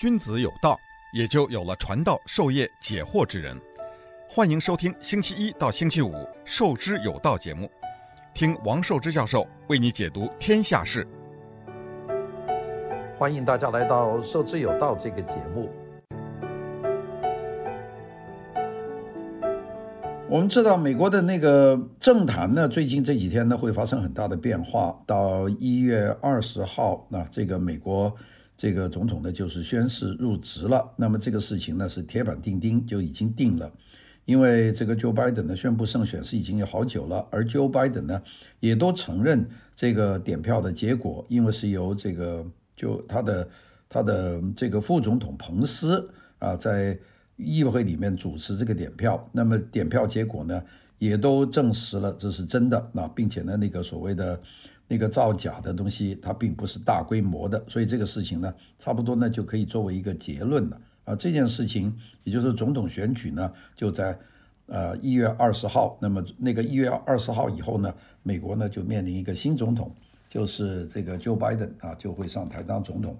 君子有道，也就有了传道授业解惑之人。欢迎收听星期一到星期五《授之有道》节目，听王寿之教授为你解读天下事。欢迎大家来到《授之有道》这个节目。我们知道美国的那个政坛呢，最近这几天呢会发生很大的变化。到一月二十号，那这个美国这个总统呢就是宣誓入职了。那么这个事情呢是铁板钉钉，就已经定了。因为这个 Joe Biden 呢宣布胜选是已经有好久了，而 Joe Biden 呢也都承认这个点票的结果，因为是由这个就他的他的这个副总统彭斯啊在。议会里面主持这个点票，那么点票结果呢，也都证实了这是真的，那并且呢，那个所谓的那个造假的东西，它并不是大规模的，所以这个事情呢，差不多呢就可以作为一个结论了啊。这件事情，也就是总统选举呢，就在呃一月二十号，那么那个一月二十号以后呢，美国呢就面临一个新总统，就是这个 Joe Biden 啊，就会上台当总统。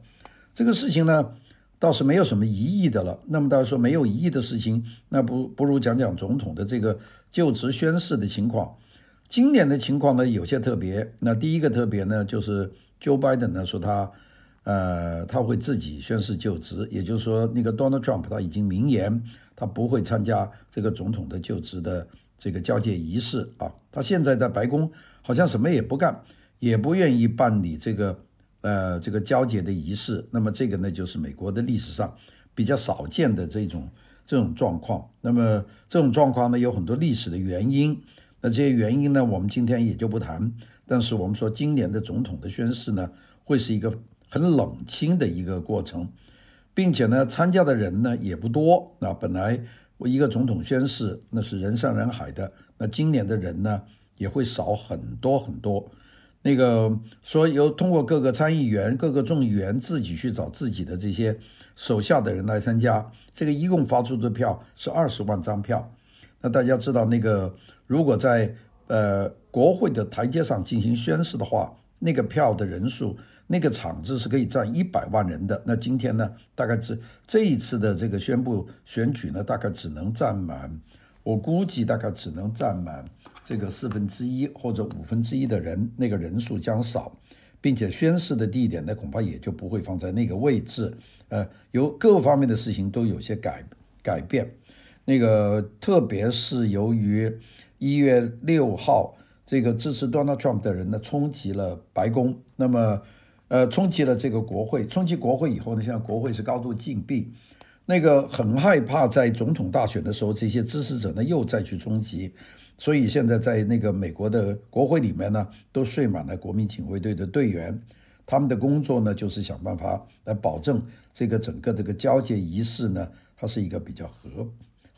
这个事情呢。倒是没有什么疑义的了。那么大家说没有疑义的事情，那不不如讲讲总统的这个就职宣誓的情况。今年的情况呢有些特别。那第一个特别呢，就是 Joe Biden 呢说他，呃，他会自己宣誓就职，也就是说那个 Donald Trump 他已经明言他不会参加这个总统的就职的这个交接仪式啊。他现在在白宫好像什么也不干，也不愿意办理这个。呃，这个交接的仪式，那么这个呢，就是美国的历史上比较少见的这种这种状况。那么这种状况呢，有很多历史的原因。那这些原因呢，我们今天也就不谈。但是我们说，今年的总统的宣誓呢，会是一个很冷清的一个过程，并且呢，参加的人呢也不多。那本来我一个总统宣誓，那是人山人海的。那今年的人呢，也会少很多很多。那个说由通过各个参议员、各个众议员自己去找自己的这些手下的人来参加，这个一共发出的票是二十万张票。那大家知道，那个如果在呃国会的台阶上进行宣誓的话，那个票的人数，那个场子是可以站一百万人的。那今天呢，大概只这一次的这个宣布选举呢，大概只能站满，我估计大概只能站满。这个四分之一或者五分之一的人，那个人数将少，并且宣誓的地点呢，恐怕也就不会放在那个位置。呃，有各方面的事情都有些改改变。那个特别是由于一月六号这个支持 Donald Trump 的人呢，冲击了白宫，那么呃，冲击了这个国会，冲击国会以后呢，现在国会是高度禁闭。那个很害怕在总统大选的时候，这些支持者呢又再去冲击。所以现在在那个美国的国会里面呢，都睡满了国民警卫队的队员，他们的工作呢就是想办法来保证这个整个这个交接仪式呢，它是一个比较和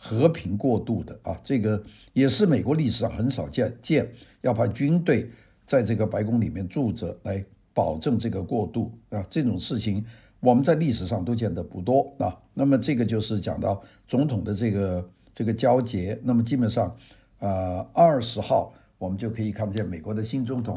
和平过渡的啊，这个也是美国历史上很少见见要派军队在这个白宫里面驻着来保证这个过渡啊，这种事情我们在历史上都见得不多啊。那么这个就是讲到总统的这个这个交接，那么基本上。呃，二十号我们就可以看见美国的新总统，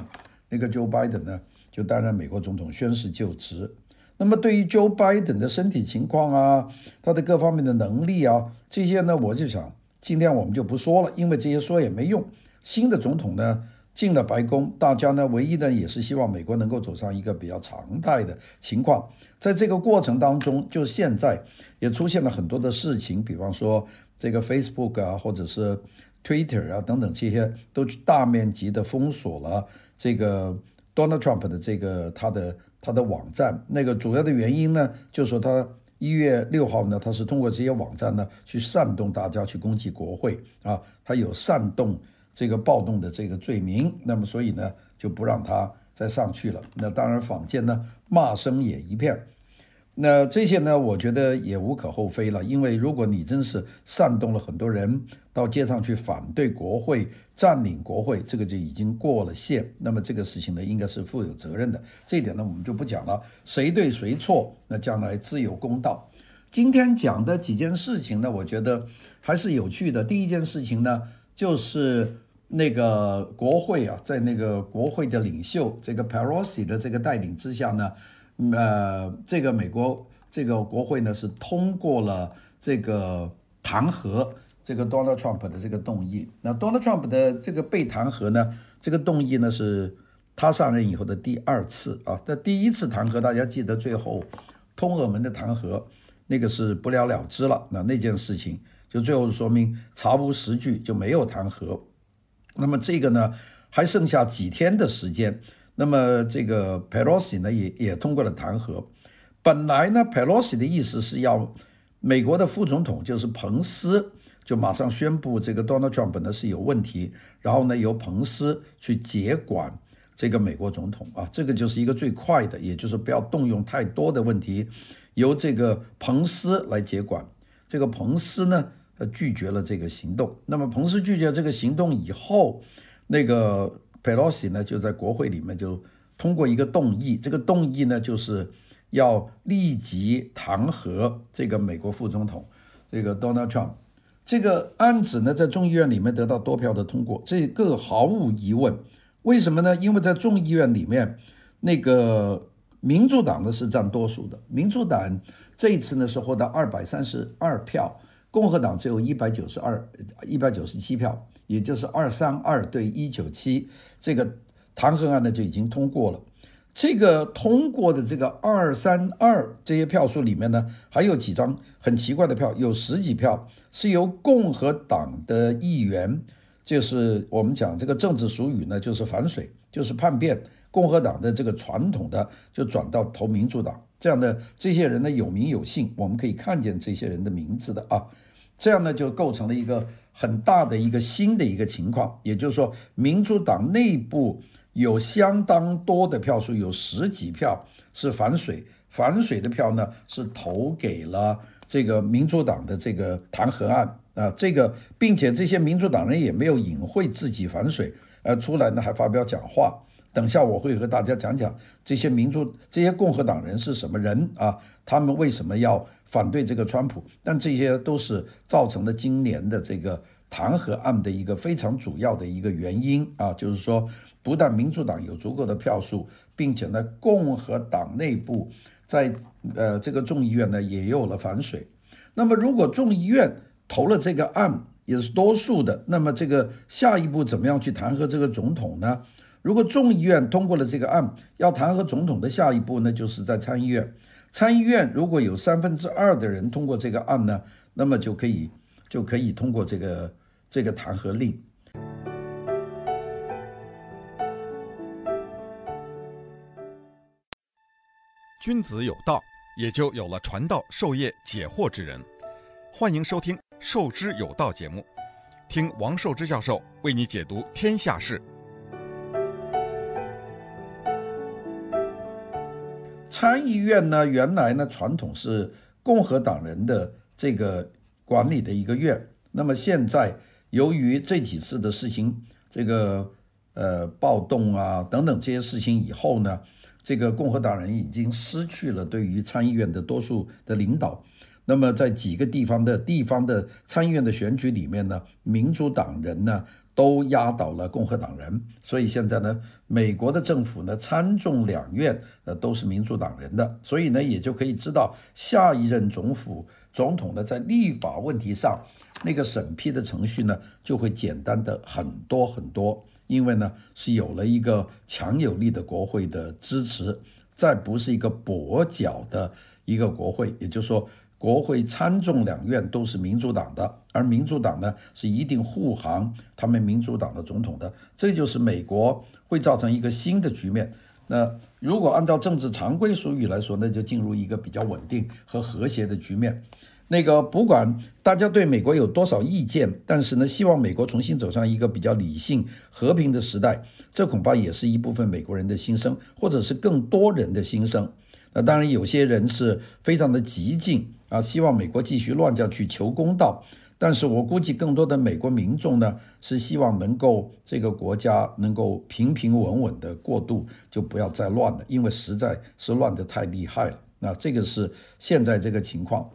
那个 Joe Biden 呢，就担任美国总统宣誓就职。那么对于 Joe Biden 的身体情况啊，他的各方面的能力啊，这些呢，我就想今天我们就不说了，因为这些说也没用。新的总统呢进了白宫，大家呢唯一呢也是希望美国能够走上一个比较常态的情况。在这个过程当中，就现在也出现了很多的事情，比方说这个 Facebook 啊，或者是。Twitter 啊等等这些都大面积的封锁了这个 Donald Trump 的这个他的他的网站。那个主要的原因呢，就是说他一月六号呢，他是通过这些网站呢去煽动大家去攻击国会啊，他有煽动这个暴动的这个罪名。那么所以呢就不让他再上去了。那当然坊间呢骂声也一片。那这些呢，我觉得也无可厚非了，因为如果你真是煽动了很多人到街上去反对国会、占领国会，这个就已经过了线。那么这个事情呢，应该是负有责任的。这一点呢，我们就不讲了，谁对谁错，那将来自有公道。今天讲的几件事情呢，我觉得还是有趣的。第一件事情呢，就是那个国会啊，在那个国会的领袖这个 Pelosi 的这个带领之下呢。呃，这个美国这个国会呢是通过了这个弹劾这个 Donald Trump 的这个动议。那 Donald Trump 的这个被弹劾呢，这个动议呢是他上任以后的第二次啊。那第一次弹劾大家记得最后通俄门的弹劾，那个是不了了之了。那那件事情就最后说明查无实据，就没有弹劾。那么这个呢还剩下几天的时间。那么这个 Pelosi 呢也也通过了弹劾。本来呢，Pelosi 的意思是要美国的副总统就是彭斯就马上宣布这个 Donald Trump 呢是有问题，然后呢由彭斯去接管这个美国总统啊，这个就是一个最快的，也就是不要动用太多的问题，由这个彭斯来接管。这个彭斯呢，呃拒绝了这个行动。那么彭斯拒绝这个行动以后，那个。Pelosi 呢就在国会里面就通过一个动议，这个动议呢就是要立即弹劾这个美国副总统这个 Donald Trump。这个案子呢在众议院里面得到多票的通过，这个毫无疑问。为什么呢？因为在众议院里面，那个民主党呢是占多数的，民主党这一次呢是获得二百三十二票，共和党只有一百九十二一百九十七票。也就是二三二对一九七，这个弹劾案呢就已经通过了。这个通过的这个二三二这些票数里面呢，还有几张很奇怪的票，有十几票是由共和党的议员，就是我们讲这个政治术语呢，就是反水，就是叛变。共和党的这个传统的就转到投民主党，这样的这些人呢有名有姓，我们可以看见这些人的名字的啊，这样呢就构成了一个。很大的一个新的一个情况，也就是说，民主党内部有相当多的票数，有十几票是反水，反水的票呢是投给了这个民主党的这个弹劾案啊，这个，并且这些民主党人也没有隐晦自己反水，呃，出来呢还发表讲话。等下我会和大家讲讲这些民主、这些共和党人是什么人啊，他们为什么要反对这个川普？但这些都是造成了今年的这个弹劾案的一个非常主要的一个原因啊，就是说，不但民主党有足够的票数，并且呢，共和党内部在呃这个众议院呢也有了反水。那么，如果众议院投了这个案也是多数的，那么这个下一步怎么样去弹劾这个总统呢？如果众议院通过了这个案，要弹劾总统的下一步呢，就是在参议院。参议院如果有三分之二的人通过这个案呢，那么就可以就可以通过这个这个弹劾令。君子有道，也就有了传道授业解惑之人。欢迎收听《授之有道》节目，听王寿之教授为你解读天下事。参议院呢，原来呢传统是共和党人的这个管理的一个院。那么现在由于这几次的事情，这个呃暴动啊等等这些事情以后呢，这个共和党人已经失去了对于参议院的多数的领导。那么在几个地方的地方的参议院的选举里面呢，民主党人呢，都压倒了共和党人，所以现在呢，美国的政府呢，参众两院呃都是民主党人的，所以呢，也就可以知道下一任总府总统呢，在立法问题上那个审批的程序呢，就会简单的很多很多，因为呢，是有了一个强有力的国会的支持，再不是一个跛脚的一个国会，也就是说。国会参众两院都是民主党的，而民主党呢是一定护航他们民主党的总统的，这就是美国会造成一个新的局面。那如果按照政治常规术语来说，那就进入一个比较稳定和和谐的局面。那个不管大家对美国有多少意见，但是呢，希望美国重新走上一个比较理性和平的时代，这恐怕也是一部分美国人的心声，或者是更多人的心声。那当然，有些人是非常的激进。啊，希望美国继续乱下去求公道，但是我估计更多的美国民众呢，是希望能够这个国家能够平平稳稳的过渡，就不要再乱了，因为实在是乱得太厉害了。那这个是现在这个情况。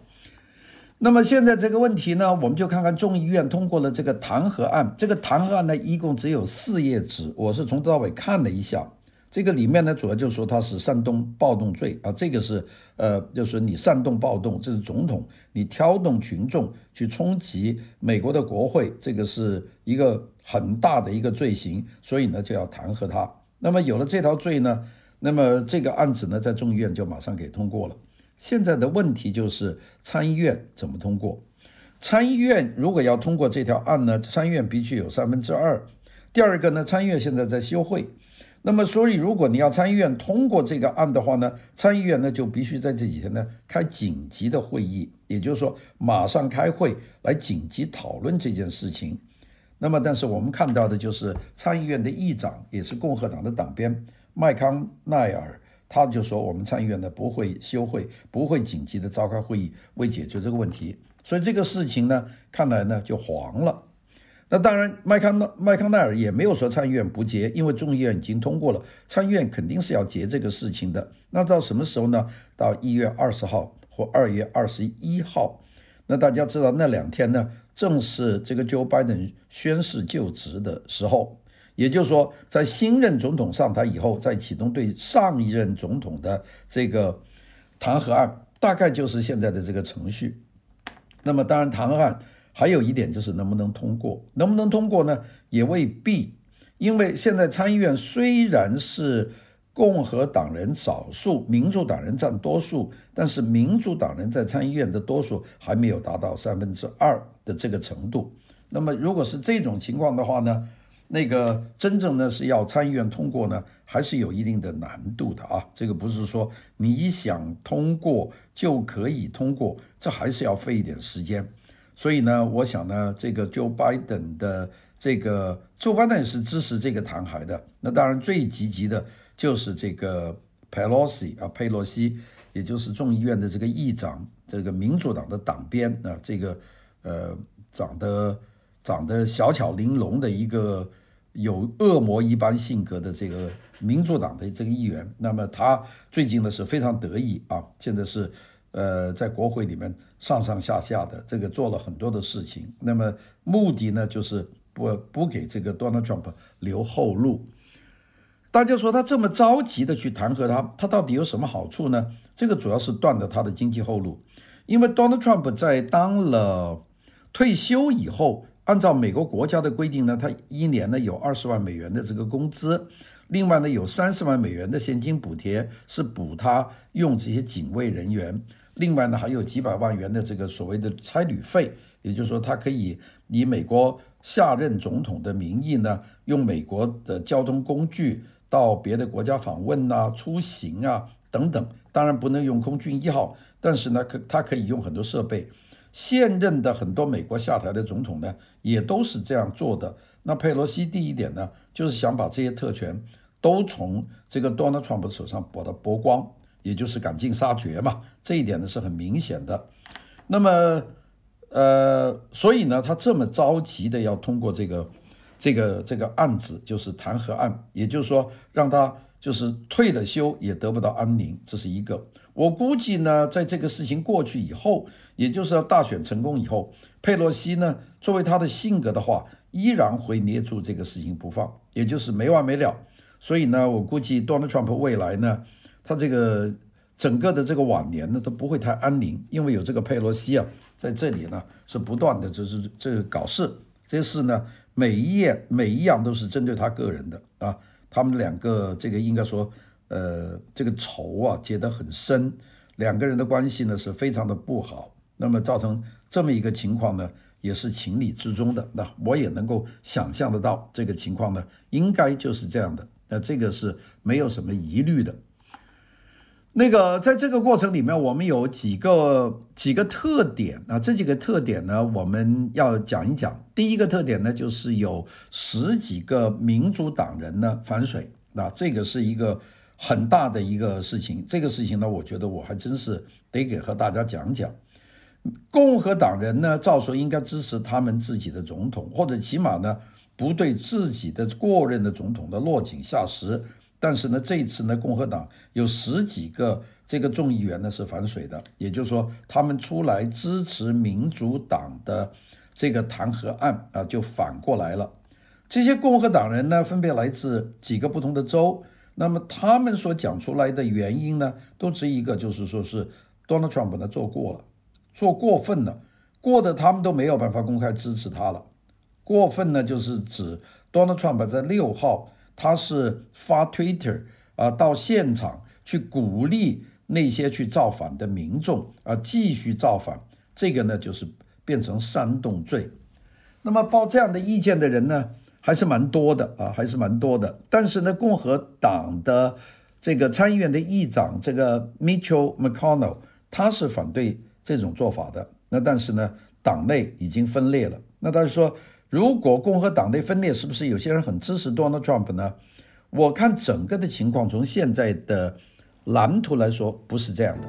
那么现在这个问题呢，我们就看看众议院通过了这个弹劾案，这个弹劾案呢，一共只有四页纸，我是从头到尾看了一下，这个里面呢，主要就是说他是煽动暴动罪啊，这个是呃，就是你煽动暴动，这是总统你挑动群众去冲击美国的国会，这个是一个很大的一个罪行，所以呢就要弹劾他。那么有了这条罪呢，那么这个案子呢在众议院就马上给通过了。现在的问题就是参议院怎么通过？参议院如果要通过这条案呢，参议院必须有三分之二。第二个呢，参议院现在在休会。那么，所以如果你要参议院通过这个案的话呢，参议院呢就必须在这几天呢开紧急的会议，也就是说马上开会来紧急讨论这件事情。那么，但是我们看到的就是参议院的议长也是共和党的党鞭麦康奈尔，他就说我们参议院呢不会休会，不会紧急的召开会议为解决这个问题。所以这个事情呢，看来呢就黄了。那当然，麦康奈麦康奈尔也没有说参议院不结，因为众议院已经通过了，参议院肯定是要结这个事情的。那到什么时候呢？到一月二十号或二月二十一号。那大家知道那两天呢，正是这个 Joe Biden 宣誓就职的时候，也就是说，在新任总统上台以后，再启动对上一任总统的这个弹劾案，大概就是现在的这个程序。那么，当然弹劾案。还有一点就是能不能通过，能不能通过呢？也未必，因为现在参议院虽然是共和党人少数，民主党人占多数，但是民主党人在参议院的多数还没有达到三分之二的这个程度。那么如果是这种情况的话呢，那个真正呢是要参议院通过呢，还是有一定的难度的啊。这个不是说你想通过就可以通过，这还是要费一点时间。所以呢，我想呢，这个 Joe Biden 的这个 Joe Biden 是支持这个弹劾的。那当然最积极的就是这个 Pelosi 啊，佩洛西，也就是众议院的这个议长，这个民主党的党鞭啊，这个呃长得长得小巧玲珑的一个有恶魔一般性格的这个民主党的这个议员。那么他最近呢是非常得意啊，现在是。呃，在国会里面上上下下的这个做了很多的事情，那么目的呢，就是不不给这个 Donald Trump 留后路。大家说他这么着急的去弹劾他，他到底有什么好处呢？这个主要是断了他的经济后路，因为 Donald Trump 在当了退休以后，按照美国国家的规定呢，他一年呢有二十万美元的这个工资。另外呢，有三十万美元的现金补贴，是补他用这些警卫人员。另外呢，还有几百万元的这个所谓的差旅费，也就是说，他可以以美国下任总统的名义呢，用美国的交通工具到别的国家访问啊、出行啊等等。当然不能用空军一号，但是呢，可他可以用很多设备。现任的很多美国下台的总统呢，也都是这样做的。那佩洛西第一点呢，就是想把这些特权。都从这个 Donald Trump 手上把它剥光，也就是赶尽杀绝嘛。这一点呢是很明显的。那么，呃，所以呢，他这么着急的要通过这个这个这个案子，就是弹劾案，也就是说，让他就是退了休也得不到安宁，这是一个。我估计呢，在这个事情过去以后，也就是要大选成功以后，佩洛西呢，作为他的性格的话，依然会捏住这个事情不放，也就是没完没了。所以呢，我估计 Donald Trump 未来呢，他这个整个的这个晚年呢都不会太安宁，因为有这个佩洛西啊在这里呢是不断的就是这个搞事，这些事呢每一页每一样都是针对他个人的啊，他们两个这个应该说呃这个仇啊结得很深，两个人的关系呢是非常的不好，那么造成这么一个情况呢也是情理之中的，那我也能够想象得到这个情况呢应该就是这样的。那这个是没有什么疑虑的。那个在这个过程里面，我们有几个几个特点啊，这几个特点呢，我们要讲一讲。第一个特点呢，就是有十几个民主党人呢反水，那这个是一个很大的一个事情。这个事情呢，我觉得我还真是得给和大家讲讲。共和党人呢，照说应该支持他们自己的总统，或者起码呢。不对自己的过任的总统的落井下石，但是呢，这一次呢，共和党有十几个这个众议员呢是反水的，也就是说，他们出来支持民主党的这个弹劾案啊，就反过来了。这些共和党人呢，分别来自几个不同的州，那么他们所讲出来的原因呢，都只一个，就是说是 Donald Trump 呢做过了，做过分了，过的他们都没有办法公开支持他了。过分呢，就是指 Donald Trump 在六号他是发 Twitter 啊，到现场去鼓励那些去造反的民众啊，继续造反，这个呢就是变成煽动罪。那么报这样的意见的人呢，还是蛮多的啊，还是蛮多的。但是呢，共和党的这个参议院的议长这个 Mitchell McConnell，他是反对这种做法的。那但是呢，党内已经分裂了。那他说，如果共和党内分裂，是不是有些人很支持 Donald Trump 呢？我看整个的情况，从现在的蓝图来说，不是这样的。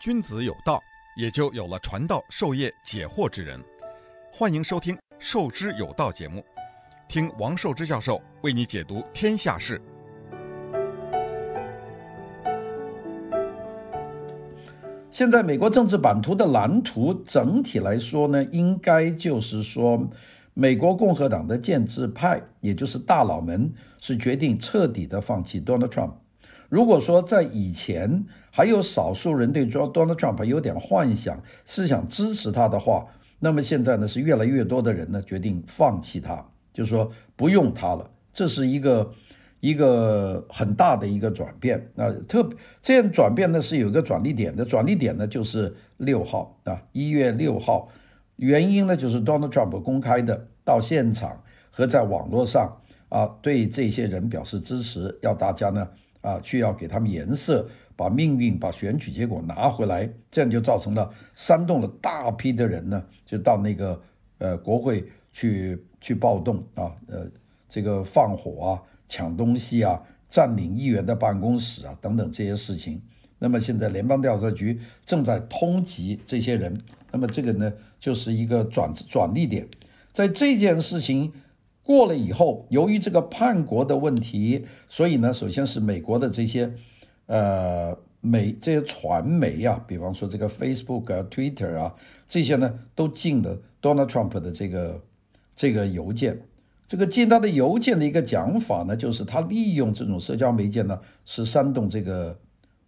君子有道，也就有了传道授业解惑之人。欢迎收听《授之有道》节目，听王寿之教授为你解读天下事。现在美国政治版图的蓝图，整体来说呢，应该就是说，美国共和党的建制派，也就是大佬们，是决定彻底的放弃 Donald Trump。如果说在以前还有少数人对 Donald Trump 有点幻想，是想支持他的话，那么现在呢，是越来越多的人呢决定放弃他，就是说不用他了。这是一个一个很大的一个转变。那特这样转变呢是有一个转捩点的，转捩点呢就是六号啊，一月六号。原因呢就是 Donald Trump 公开的到现场和在网络上啊对这些人表示支持，要大家呢。啊，去要给他们颜色，把命运、把选举结果拿回来，这样就造成了煽动了大批的人呢，就到那个呃国会去去暴动啊，呃这个放火啊、抢东西啊、占领议员的办公室啊等等这些事情。那么现在联邦调查局正在通缉这些人，那么这个呢就是一个转转捩点，在这件事情。过了以后，由于这个叛国的问题，所以呢，首先是美国的这些，呃，美这些传媒啊，比方说这个 Facebook 啊、Twitter 啊，这些呢，都进了 Donald Trump 的这个这个邮件。这个进他的邮件的一个讲法呢，就是他利用这种社交媒介呢，是煽动这个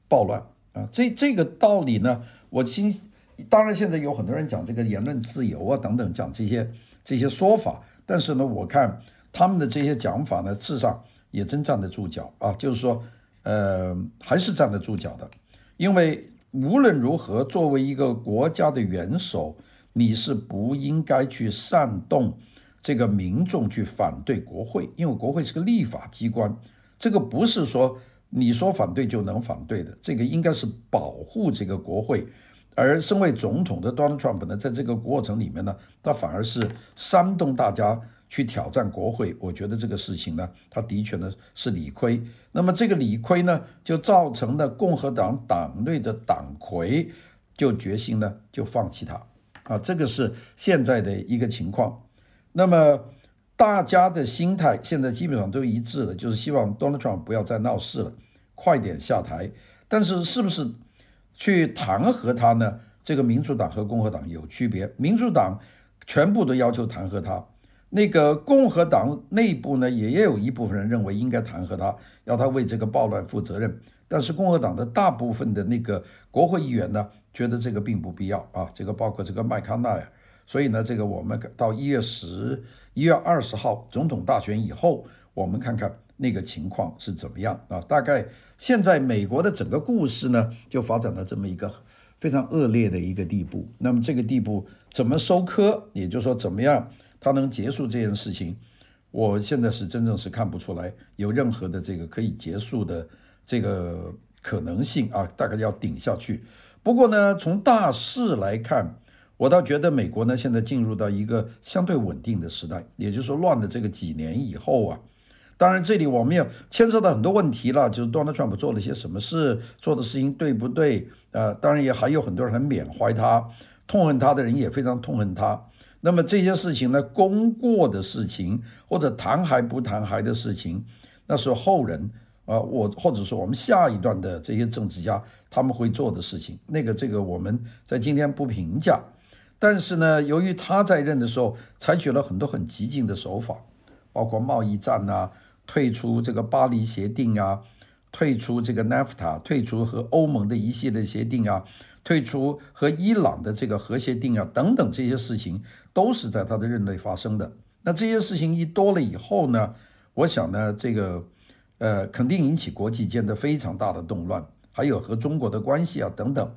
暴乱啊。这这个道理呢，我心当然现在有很多人讲这个言论自由啊等等，讲这些这些说法。但是呢，我看他们的这些讲法呢，事实上也真站得住脚啊，就是说，呃，还是站得住脚的。因为无论如何，作为一个国家的元首，你是不应该去煽动这个民众去反对国会，因为国会是个立法机关，这个不是说你说反对就能反对的，这个应该是保护这个国会。而身为总统的 Donald Trump 呢，在这个过程里面呢，他反而是煽动大家去挑战国会。我觉得这个事情呢，他的确呢是理亏。那么这个理亏呢，就造成了共和党党内的党魁就决心呢就放弃他啊，这个是现在的一个情况。那么大家的心态现在基本上都一致了，就是希望 Donald Trump 不要再闹事了，快点下台。但是是不是？去弹劾他呢？这个民主党和共和党有区别，民主党全部都要求弹劾他，那个共和党内部呢，也也有一部分人认为应该弹劾他，要他为这个暴乱负责任。但是共和党的大部分的那个国会议员呢，觉得这个并不必要啊，这个包括这个麦康奈尔。所以呢，这个我们到一月十一月二十号总统大选以后，我们看看。那个情况是怎么样啊？大概现在美国的整个故事呢，就发展到这么一个非常恶劣的一个地步。那么这个地步怎么收科？也就是说，怎么样它能结束这件事情？我现在是真正是看不出来有任何的这个可以结束的这个可能性啊！大概要顶下去。不过呢，从大势来看，我倒觉得美国呢现在进入到一个相对稳定的时代，也就是说，乱了这个几年以后啊。当然，这里我们要牵涉到很多问题了，就是 Donald Trump 做了些什么事，做的事情对不对？呃，当然也还有很多人很缅怀他，痛恨他的人也非常痛恨他。那么这些事情呢，功过的事情或者谈还不谈还的事情，那是后人啊、我或者说我们下一段的这些政治家他们会做的事情。那个这个我们在今天不评价，但是呢，由于他在任的时候采取了很多很激进的手法，包括贸易战啊，退出这个巴黎协定啊，退出这个 NAFTA，退出和欧盟的一系列协定啊，退出和伊朗的这个核协定啊，等等这些事情都是在他的任内发生的。那这些事情一多了以后呢，我想呢，这个呃，肯定引起国际间的非常大的动乱，还有和中国的关系啊等等。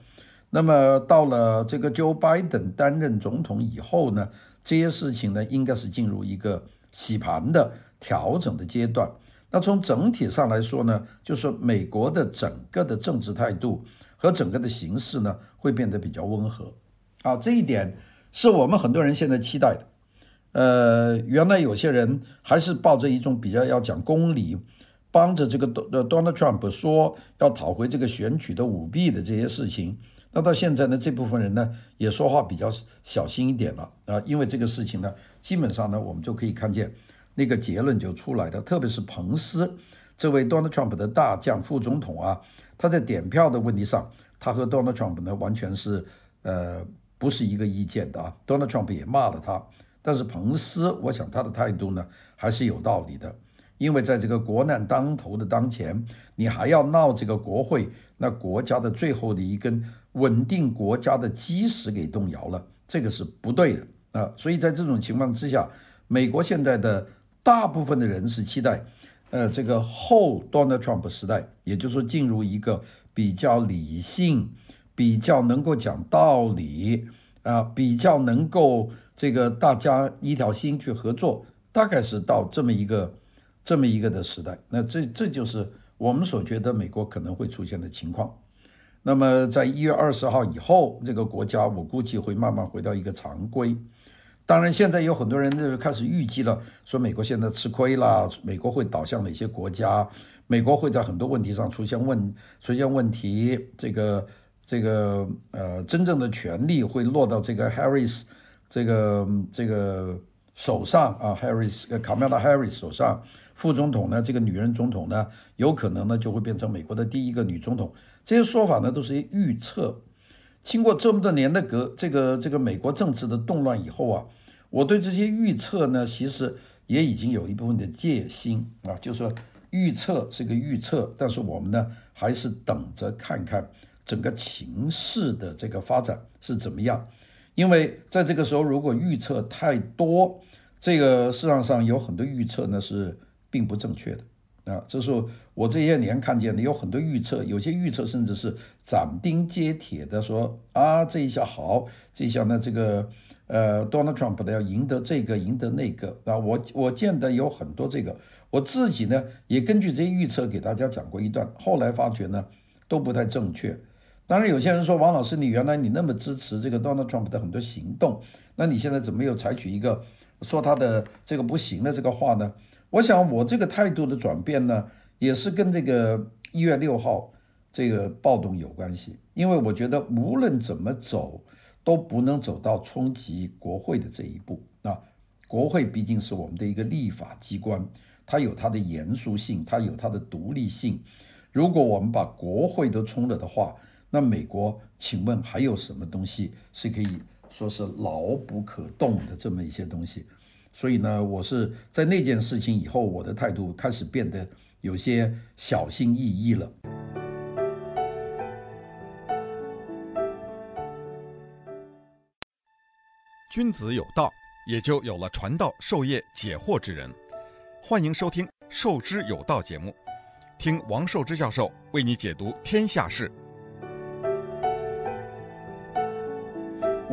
那么到了这个 Joe Biden 担任总统以后呢，这些事情呢，应该是进入一个洗盘的调整的阶段。那从整体上来说呢，就是美国的整个的政治态度和整个的形势呢，会变得比较温和。啊，这一点是我们很多人现在期待的。呃，原来有些人还是抱着一种比较要讲公理，帮着这个 Donald Trump 说要讨回这个选举的舞弊的这些事情。那到现在呢，这部分人呢也说话比较小心一点了啊，因为这个事情呢，基本上呢，我们就可以看见那个结论就出来了。特别是彭斯这位 Donald Trump 的大将副总统啊，他在点票的问题上，他和 Donald Trump 呢完全是呃不是一个意见的啊。Donald Trump 也骂了他，但是彭斯，我想他的态度呢还是有道理的。因为在这个国难当头的当前，你还要闹这个国会，那国家的最后的一根稳定国家的基石给动摇了，这个是不对的啊。所以在这种情况之下，美国现在的大部分的人是期待，呃，这个后 Donald Trump 时代，也就是说进入一个比较理性、比较能够讲道理啊，比较能够这个大家一条心去合作，大概是到这么一个。这么一个的时代，那这这就是我们所觉得美国可能会出现的情况。那么在一月二十号以后，这个国家我估计会慢慢回到一个常规。当然，现在有很多人就开始预计了，说美国现在吃亏了，美国会倒向哪些国家？美国会在很多问题上出现问出现问题。这个这个呃，真正的权力会落到这个 Harris 这个这个手上啊，Harris 卡梅拉 Harris 手上。副总统呢，这个女人总统呢，有可能呢就会变成美国的第一个女总统。这些说法呢都是预测。经过这么多年的革这个这个美国政治的动乱以后啊，我对这些预测呢，其实也已经有一部分的戒心啊，就是说预测是个预测，但是我们呢还是等着看看整个情势的这个发展是怎么样。因为在这个时候，如果预测太多，这个市场上有很多预测呢是。并不正确的啊，这是我这些年看见的，有很多预测，有些预测甚至是斩钉截铁的说啊，这一下好，这一下呢，这个呃，Donald Trump 的要赢得这个，赢得那个啊，我我见得有很多这个，我自己呢也根据这些预测给大家讲过一段，后来发觉呢都不太正确。当然，有些人说王老师，你原来你那么支持这个 Donald Trump 的很多行动，那你现在怎么又采取一个说他的这个不行的这个话呢？我想，我这个态度的转变呢，也是跟这个一月六号这个暴动有关系。因为我觉得无论怎么走，都不能走到冲击国会的这一步啊。国会毕竟是我们的一个立法机关，它有它的严肃性，它有它的独立性。如果我们把国会都冲了的话，那美国，请问还有什么东西是可以说是牢不可动的这么一些东西？所以呢，我是在那件事情以后，我的态度开始变得有些小心翼翼了。君子有道，也就有了传道授业解惑之人。欢迎收听《授之有道》节目，听王寿之教授为你解读天下事。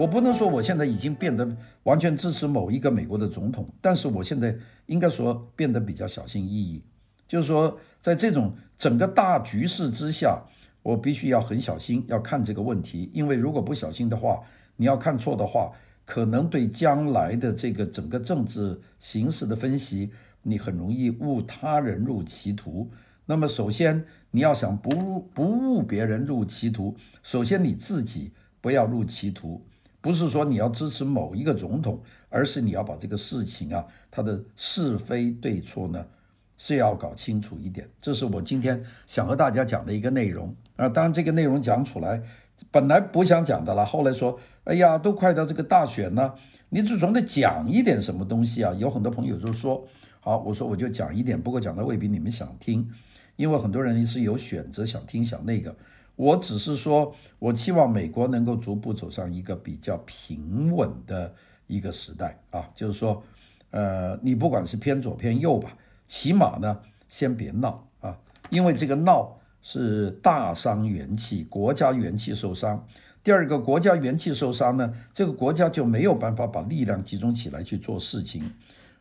我不能说我现在已经变得完全支持某一个美国的总统，但是我现在应该说变得比较小心翼翼，就是说在这种整个大局势之下，我必须要很小心要看这个问题，因为如果不小心的话，你要看错的话，可能对将来的这个整个政治形势的分析，你很容易误他人入歧途。那么首先你要想不不误别人入歧途，首先你自己不要入歧途。不是说你要支持某一个总统，而是你要把这个事情啊，它的是非对错呢，是要搞清楚一点。这是我今天想和大家讲的一个内容啊。当然，这个内容讲出来，本来不想讲的了，后来说，哎呀，都快到这个大选了，你就总得讲一点什么东西啊。有很多朋友就说，好，我说我就讲一点，不过讲的未必你们想听，因为很多人是有选择想听想那个。我只是说，我期望美国能够逐步走上一个比较平稳的一个时代啊，就是说，呃，你不管是偏左偏右吧，起码呢，先别闹啊，因为这个闹是大伤元气，国家元气受伤。第二个，国家元气受伤呢，这个国家就没有办法把力量集中起来去做事情，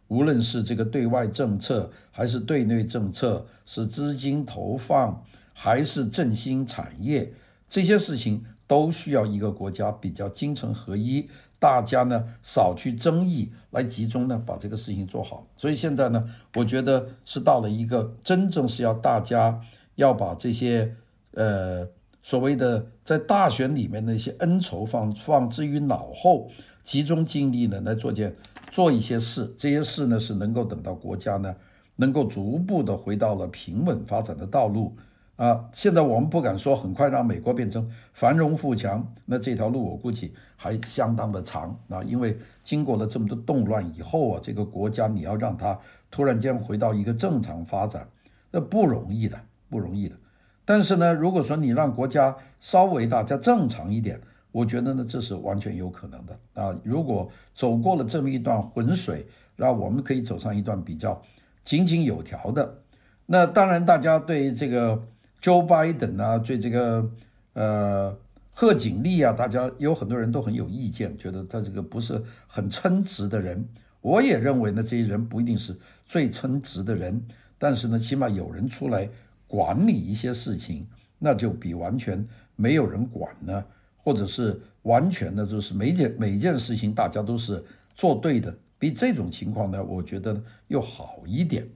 无论是这个对外政策，还是对内政策，是资金投放。还是振兴产业，这些事情都需要一个国家比较精诚合一，大家呢少去争议，来集中呢把这个事情做好。所以现在呢，我觉得是到了一个真正是要大家要把这些呃所谓的在大选里面的一些恩仇放放置于脑后，集中精力呢来做件做一些事。这些事呢是能够等到国家呢能够逐步的回到了平稳发展的道路。啊，现在我们不敢说很快让美国变成繁荣富强，那这条路我估计还相当的长啊。因为经过了这么多动乱以后啊，这个国家你要让它突然间回到一个正常发展，那不容易的，不容易的。但是呢，如果说你让国家稍微大家正常一点，我觉得呢，这是完全有可能的啊。如果走过了这么一段浑水，让我们可以走上一段比较井井有条的。那当然，大家对这个。Joe Biden 啊，对这个呃贺锦丽啊，大家有很多人都很有意见，觉得他这个不是很称职的人。我也认为呢，这些人不一定是最称职的人，但是呢，起码有人出来管理一些事情，那就比完全没有人管呢，或者是完全的就是每件每件事情大家都是做对的，比这种情况呢，我觉得又好一点。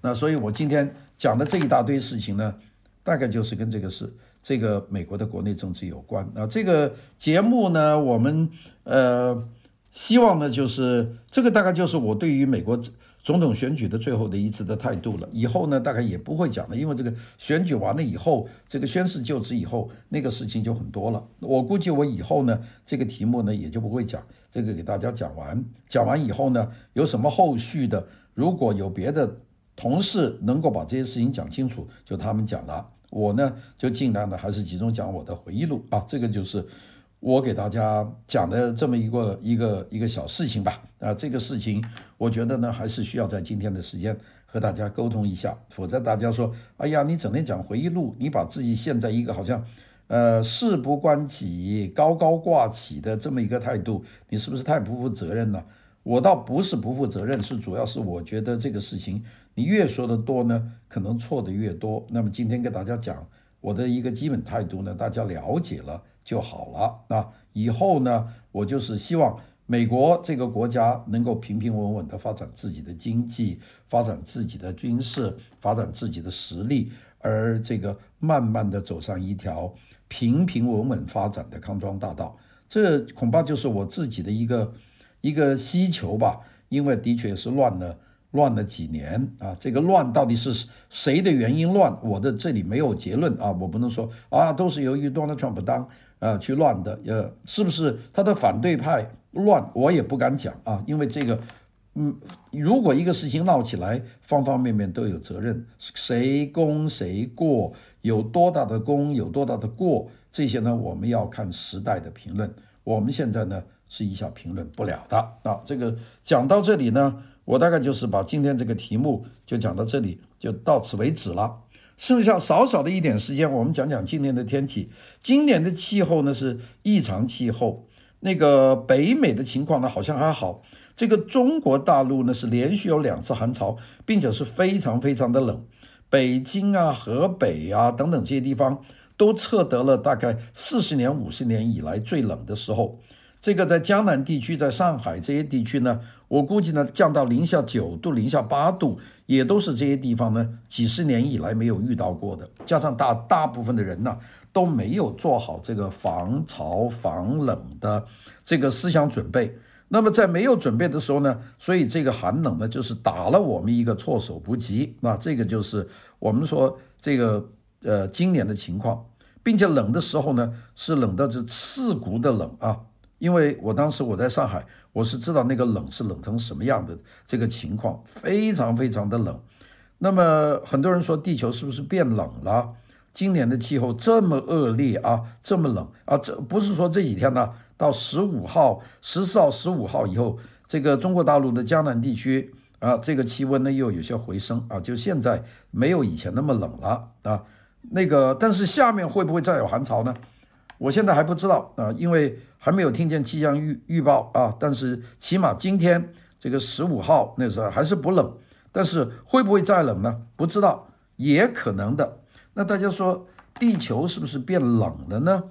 那所以我今天讲的这一大堆事情呢。大概就是跟这个是这个美国的国内政治有关啊。这个节目呢，我们呃希望呢，就是这个大概就是我对于美国总统选举的最后的一次的态度了。以后呢，大概也不会讲了，因为这个选举完了以后，这个宣誓就职以后，那个事情就很多了。我估计我以后呢，这个题目呢也就不会讲，这个给大家讲完。讲完以后呢，有什么后续的，如果有别的同事能够把这些事情讲清楚，就他们讲了。我呢，就尽量的还是集中讲我的回忆录啊，这个就是我给大家讲的这么一个一个一个小事情吧。啊，这个事情我觉得呢，还是需要在今天的时间和大家沟通一下，否则大家说，哎呀，你整天讲回忆录，你把自己陷在一个好像，呃，事不关己、高高挂起的这么一个态度，你是不是太不负责任了？我倒不是不负责任，是主要是我觉得这个事情。你越说的多呢，可能错的越多。那么今天跟大家讲我的一个基本态度呢，大家了解了就好了啊。以后呢，我就是希望美国这个国家能够平平稳稳地发展自己的经济，发展自己的军事，发展自己的实力，而这个慢慢地走上一条平平稳稳发展的康庄大道。这恐怕就是我自己的一个一个需求吧，因为的确是乱了。乱了几年啊，这个乱到底是谁的原因乱？我的这里没有结论啊，我不能说啊，都是由于 Donald Trump 当呃去乱的，呃，是不是他的反对派乱？我也不敢讲啊，因为这个，嗯，如果一个事情闹起来，方方面面都有责任，谁功谁过，有多大的功，有多大的过，这些呢，我们要看时代的评论。我们现在呢是一下评论不了的啊，这个讲到这里呢。我大概就是把今天这个题目就讲到这里，就到此为止了。剩下少少的一点时间，我们讲讲今年的天气。今年的气候呢是异常气候，那个北美的情况呢好像还好。这个中国大陆呢是连续有两次寒潮，并且是非常非常的冷。北京啊、河北啊等等这些地方都测得了大概四十年、五十年以来最冷的时候。这个在江南地区，在上海这些地区呢，我估计呢降到零下九度、零下八度，也都是这些地方呢几十年以来没有遇到过的。加上大大部分的人呢都没有做好这个防潮防冷的这个思想准备。那么在没有准备的时候呢，所以这个寒冷呢就是打了我们一个措手不及。那这个就是我们说这个呃今年的情况。并且冷的时候呢，是冷的是刺骨的冷啊。因为我当时我在上海，我是知道那个冷是冷成什么样的这个情况，非常非常的冷。那么很多人说地球是不是变冷了？今年的气候这么恶劣啊，这么冷啊，这不是说这几天呢，到十五号、十四号、十五号以后，这个中国大陆的江南地区啊，这个气温呢又有些回升啊，就现在没有以前那么冷了啊。那个，但是下面会不会再有寒潮呢？我现在还不知道啊，因为还没有听见气象预预报啊。但是起码今天这个十五号那时候还是不冷，但是会不会再冷呢？不知道，也可能的。那大家说地球是不是变冷了呢？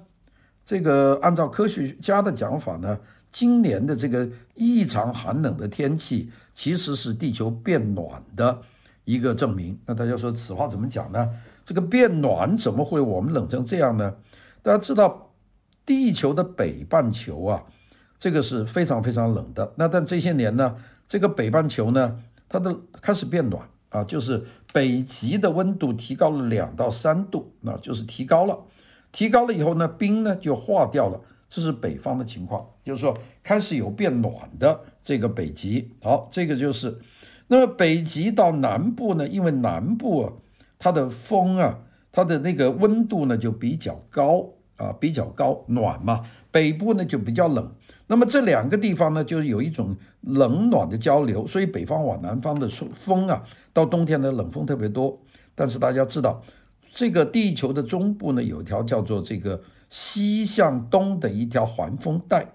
这个按照科学家的讲法呢，今年的这个异常寒冷的天气其实是地球变暖的一个证明。那大家说此话怎么讲呢？这个变暖怎么会我们冷成这样呢？大家知道，地球的北半球啊，这个是非常非常冷的。那但这些年呢，这个北半球呢，它的开始变暖啊，就是北极的温度提高了两到三度，那就是提高了。提高了以后呢，冰呢就化掉了，这是北方的情况，就是说开始有变暖的这个北极。好，这个就是，那么北极到南部呢，因为南部啊，它的风啊，它的那个温度呢就比较高。啊，比较高暖嘛，北部呢就比较冷。那么这两个地方呢，就是有一种冷暖的交流，所以北方往南方的风啊，到冬天的冷风特别多。但是大家知道，这个地球的中部呢，有一条叫做这个西向东的一条环风带，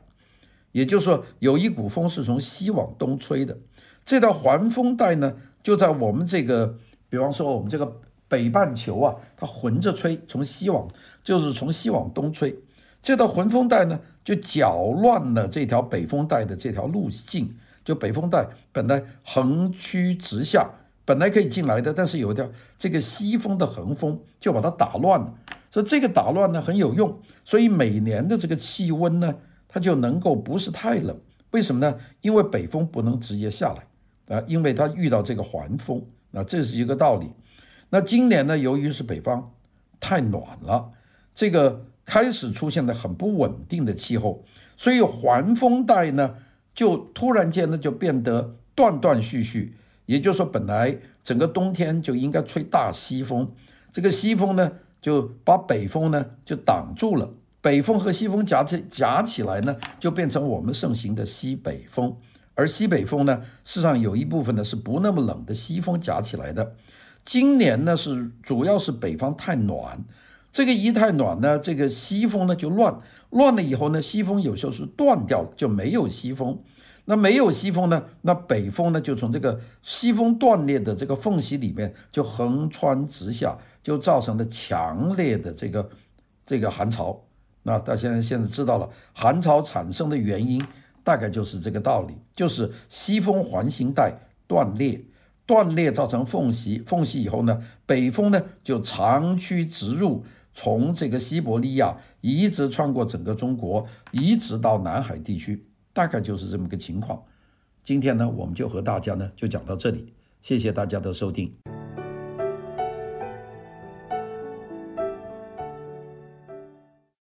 也就是说有一股风是从西往东吹的。这条环风带呢，就在我们这个，比方说我们这个。北半球啊，它横着吹，从西往就是从西往东吹，这道环风带呢，就搅乱了这条北风带的这条路径。就北风带本来横驱直下，本来可以进来的，但是有一条这个西风的横风就把它打乱了。所以这个打乱呢很有用，所以每年的这个气温呢，它就能够不是太冷。为什么呢？因为北风不能直接下来啊，因为它遇到这个环风，那这是一个道理。那今年呢，由于是北方太暖了，这个开始出现了很不稳定的气候，所以环风带呢就突然间呢就变得断断续续。也就是说，本来整个冬天就应该吹大西风，这个西风呢就把北风呢就挡住了，北风和西风夹起夹起来呢，就变成我们盛行的西北风。而西北风呢，事实上有一部分呢是不那么冷的西风夹起来的。今年呢是主要是北方太暖，这个一太暖呢，这个西风呢就乱，乱了以后呢，西风有时候是断掉了，就没有西风。那没有西风呢，那北风呢就从这个西风断裂的这个缝隙里面就横穿直下，就造成了强烈的这个这个寒潮。那大家现在现在知道了，寒潮产生的原因大概就是这个道理，就是西风环形带断裂。断裂造成缝隙，缝隙以后呢，北风呢就长驱直入，从这个西伯利亚一直穿过整个中国，一直到南海地区，大概就是这么个情况。今天呢，我们就和大家呢就讲到这里，谢谢大家的收听。